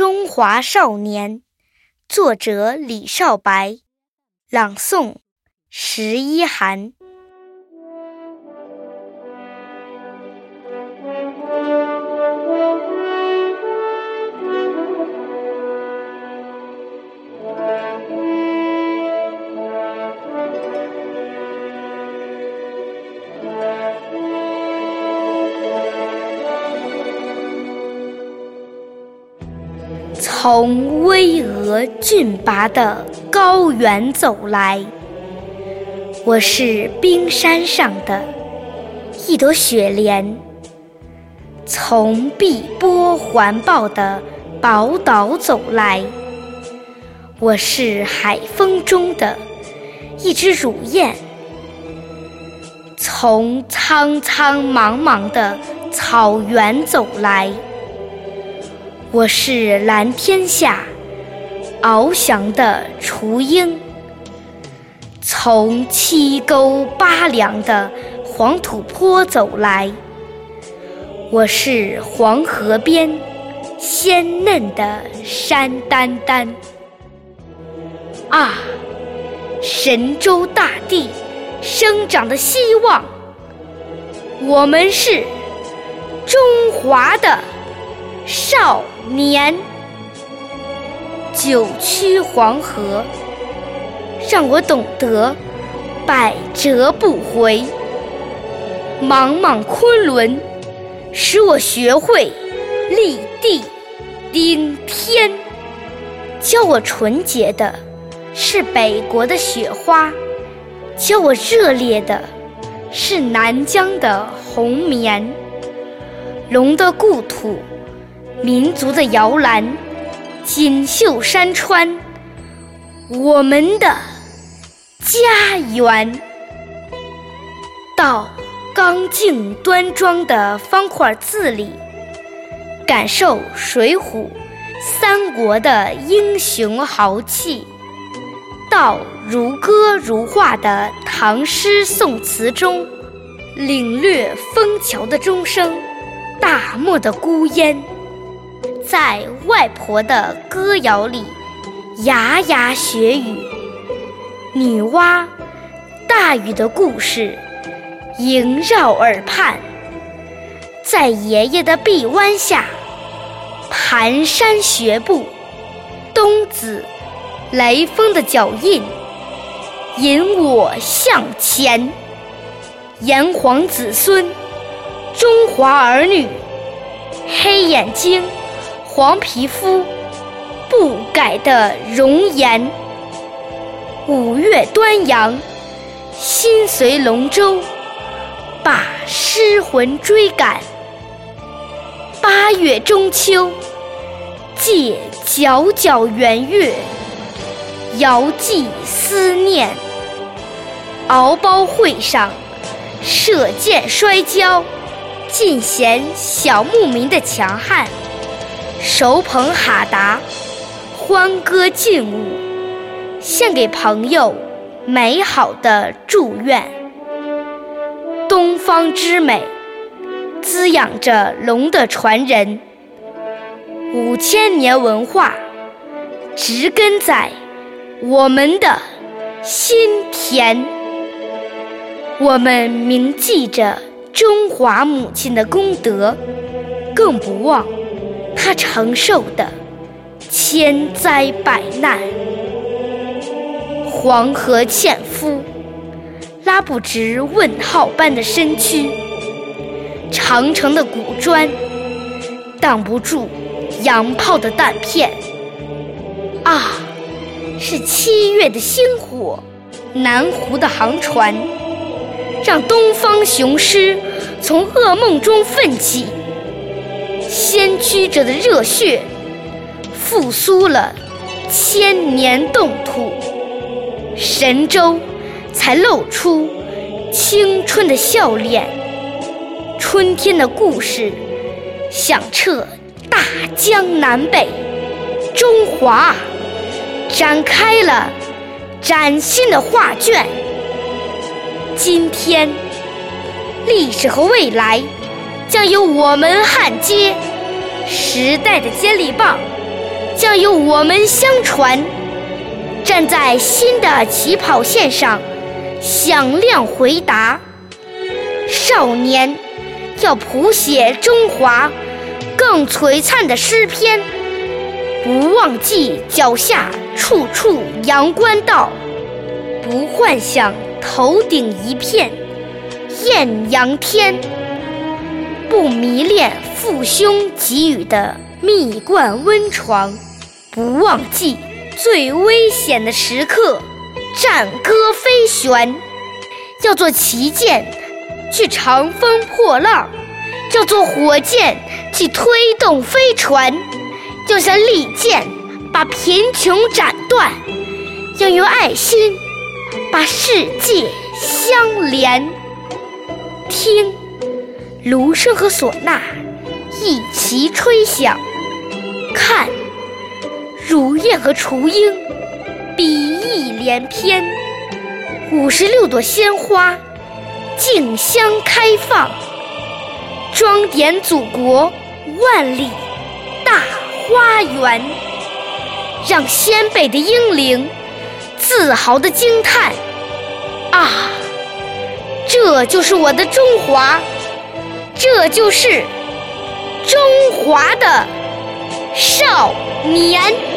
中华少年，作者李少白，朗诵十一寒。从巍峨峻拔的高原走来，我是冰山上的一朵雪莲；从碧波环抱的宝岛走来，我是海风中的一只乳燕；从苍苍茫茫的草原走来。我是蓝天下翱翔的雏鹰，从七沟八梁的黄土坡走来；我是黄河边鲜嫩的山丹丹。啊，神州大地生长的希望，我们是中华的。少年，九曲黄河，让我懂得百折不回；茫茫昆仑，使我学会立地顶天。教我纯洁的是北国的雪花，教我热烈的是南疆的红棉。龙的故土。民族的摇篮，锦绣山川，我们的家园。到刚劲端庄的方块字里，感受《水浒》《三国》的英雄豪气；到如歌如画的唐诗宋词中，领略枫桥的钟声，大漠的孤烟。在外婆的歌谣里，牙牙学语；女娲、大禹的故事萦绕耳畔。在爷爷的臂弯下，蹒跚学步；冬子、雷锋的脚印引我向前。炎黄子孙，中华儿女，黑眼睛。黄皮肤，不改的容颜。五月端阳，心随龙舟，把诗魂追赶。八月中秋，借皎皎圆月，遥寄思念。敖包会上，射箭摔跤，尽显小牧民的强悍。手捧哈达，欢歌劲舞，献给朋友美好的祝愿。东方之美，滋养着龙的传人。五千年文化，植根在我们的心田。我们铭记着中华母亲的功德，更不忘。他承受的千灾百难，黄河纤夫拉不直问号般的身躯，长城的古砖挡不住洋炮的弹片。啊，是七月的星火，南湖的航船，让东方雄狮从噩梦中奋起。先驱者的热血，复苏了千年冻土，神州才露出青春的笑脸。春天的故事响彻大江南北，中华展开了崭新的画卷。今天，历史和未来。将由我们焊接时代的接力棒，将由我们相传。站在新的起跑线上，响亮回答。少年，要谱写中华更璀璨的诗篇，不忘记脚下处处阳关道，不幻想头顶一片艳阳天，不迷恋父兄给予的蜜罐温床，不忘记。最危险的时刻，战歌飞旋；要做旗舰，去长风破浪；要做火箭，去推动飞船；要像利剑，把贫穷斩断；要用爱心，把世界相连。听，芦笙和唢呐一齐吹响；看。如燕和雏鹰，比翼连翩；五十六朵鲜花，竞相开放，装点祖国万里大花园。让先辈的英灵自豪地惊叹：啊，这就是我的中华，这就是中华的少年。